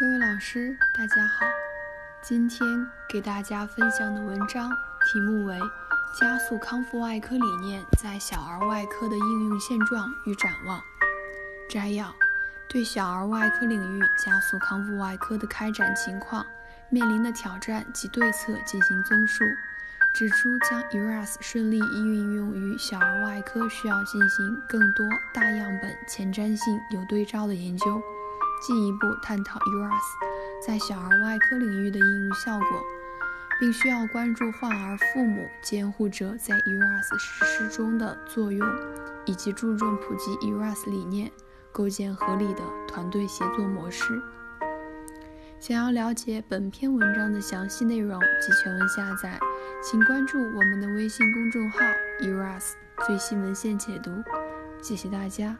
各位老师，大家好。今天给大家分享的文章题目为《加速康复外科理念在小儿外科的应用现状与展望》。摘要：对小儿外科领域加速康复外科的开展情况、面临的挑战及对策进行综述。指出，将 ERAS 顺利运用于小儿外科需要进行更多大样本、前瞻性、有对照的研究，进一步探讨 ERAS 在小儿外科领域的应用效果，并需要关注患儿父母、监护者在 ERAS 实施中的作用，以及注重普及 ERAS 理念，构建合理的团队协作模式。想要了解本篇文章的详细内容及全文下载，请关注我们的微信公众号 “eras” 最新文献解读。谢谢大家。